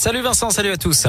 Salut Vincent, salut à tous.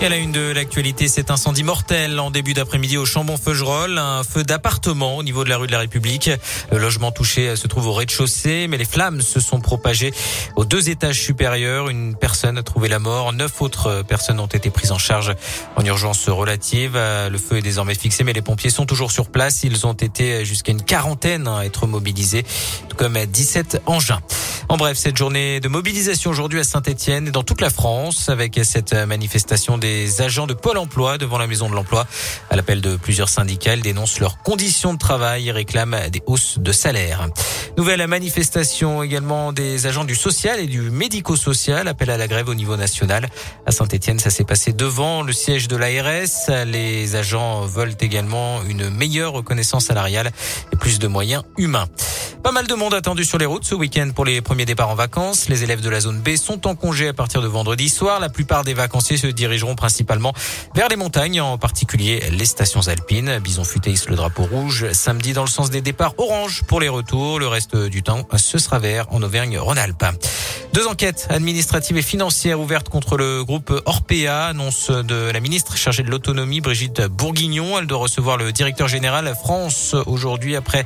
Et à la une de l'actualité, cet incendie mortel en début d'après-midi au Chambon-Feugerolles, un feu d'appartement au niveau de la rue de la République. Le logement touché se trouve au rez-de-chaussée, mais les flammes se sont propagées aux deux étages supérieurs. Une personne a trouvé la mort, neuf autres personnes ont été prises en charge en urgence relative. Le feu est désormais fixé, mais les pompiers sont toujours sur place. Ils ont été jusqu'à une quarantaine à être mobilisés, tout comme 17 engins. En bref, cette journée de mobilisation aujourd'hui à Saint-Etienne et dans toute la France avec cette manifestation des agents de Pôle emploi devant la maison de l'emploi. À l'appel de plusieurs syndicats, ils dénoncent leurs conditions de travail et réclament des hausses de salaire. Nouvelle manifestation également des agents du social et du médico-social. Appel à la grève au niveau national. À Saint-Etienne, ça s'est passé devant le siège de l'ARS. Les agents veulent également une meilleure reconnaissance salariale et plus de moyens humains. Pas mal de monde attendu sur les routes ce week-end pour les premiers départs en vacances. Les élèves de la zone B sont en congé à partir de vendredi soir. La plupart des vacanciers se dirigeront principalement vers les montagnes, en particulier les stations alpines. Bison futé le drapeau rouge. Samedi, dans le sens des départs orange pour les retours. Le reste du temps, ce sera vert en Auvergne-Rhône-Alpes. Deux enquêtes administratives et financières ouvertes contre le groupe Orpea, annonce de la ministre chargée de l'autonomie Brigitte Bourguignon. Elle doit recevoir le directeur général France aujourd'hui après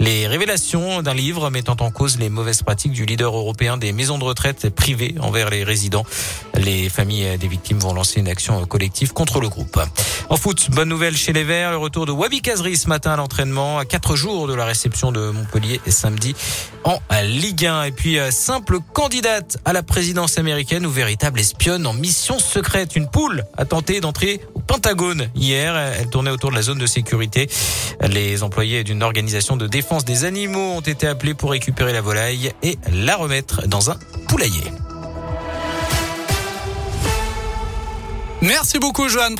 les révélations d'un livre mettant en cause les mauvaises pratiques du leader européen des maisons de retraite privées envers les résidents. Les familles des victimes vont lancer une action collective contre le groupe. En foot, bonne nouvelle chez les Verts, le retour de Wabi Kazri ce matin à l'entraînement à quatre jours de la réception de Montpellier et samedi en Ligue 1. Et puis simple candidat à la présidence américaine ou véritable espionne en mission secrète. Une poule a tenté d'entrer Pentagone hier. Elle tournait autour de la zone de sécurité. Les employés d'une organisation de défense des animaux ont été appelés pour récupérer la volaille et la remettre dans un poulailler. Merci beaucoup, Joanne.